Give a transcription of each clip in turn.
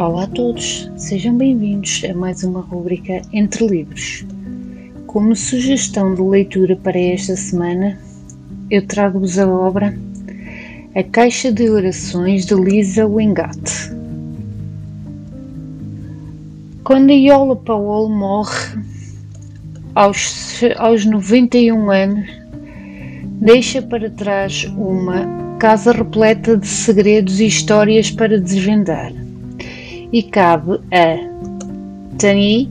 Olá a todos, sejam bem-vindos a mais uma rubrica Entre Livros. Como sugestão de leitura para esta semana, eu trago-vos a obra A Caixa de Orações de Lisa Wingate. Quando a Yola Powell morre aos, aos 91 anos, deixa para trás uma casa repleta de segredos e histórias para desvendar e cabe a Tani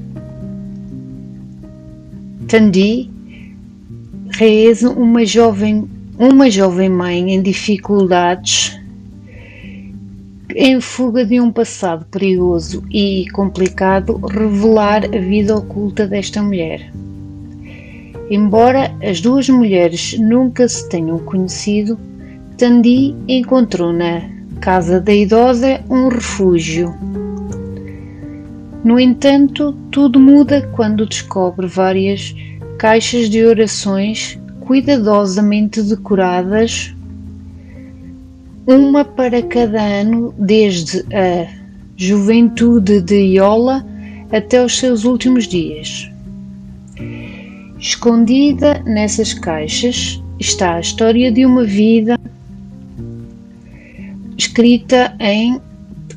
Tandi Reis, uma jovem, uma jovem mãe em dificuldades, em fuga de um passado perigoso e complicado, revelar a vida oculta desta mulher. Embora as duas mulheres nunca se tenham conhecido, Tandi encontrou na casa da idosa um refúgio no entanto, tudo muda quando descobre várias caixas de orações cuidadosamente decoradas, uma para cada ano, desde a juventude de Iola até os seus últimos dias. Escondida nessas caixas está a história de uma vida escrita em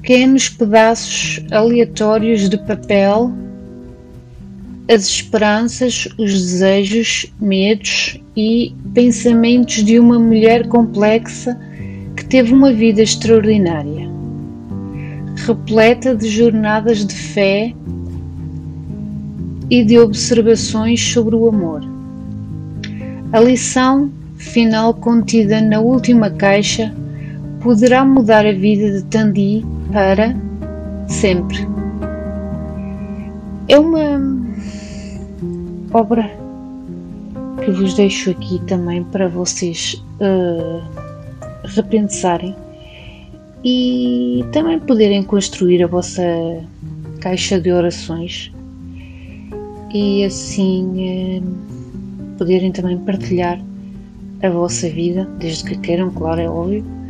pequenos pedaços aleatórios de papel, as esperanças, os desejos, medos e pensamentos de uma mulher complexa que teve uma vida extraordinária, repleta de jornadas de fé e de observações sobre o amor. A lição final contida na última caixa poderá mudar a vida de Tandy para sempre. É uma obra que vos deixo aqui também para vocês uh, repensarem e também poderem construir a vossa caixa de orações e assim uh, poderem também partilhar a vossa vida, desde que queiram, claro, é óbvio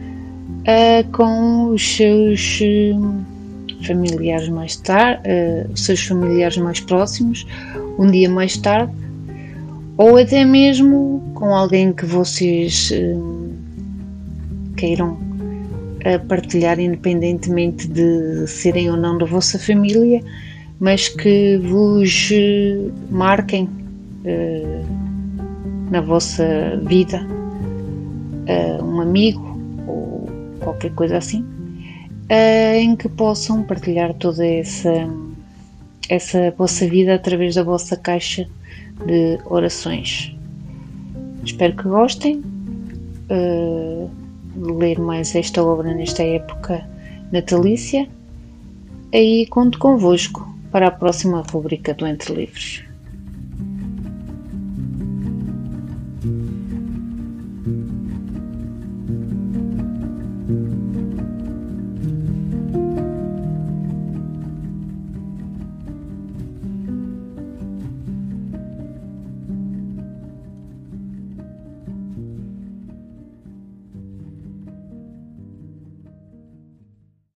uh, com os seus uh, familiares mais tarde, uh, os seus familiares mais próximos, um dia mais tarde, ou até mesmo com alguém que vocês queiram partilhar, independentemente de serem ou não da vossa família, mas que vos marquem na vossa vida. Um amigo qualquer coisa assim, uh, em que possam partilhar toda essa, essa vossa vida através da vossa caixa de orações. Espero que gostem uh, de ler mais esta obra nesta época natalícia. Aí conto convosco para a próxima rubrica do Entre Livros.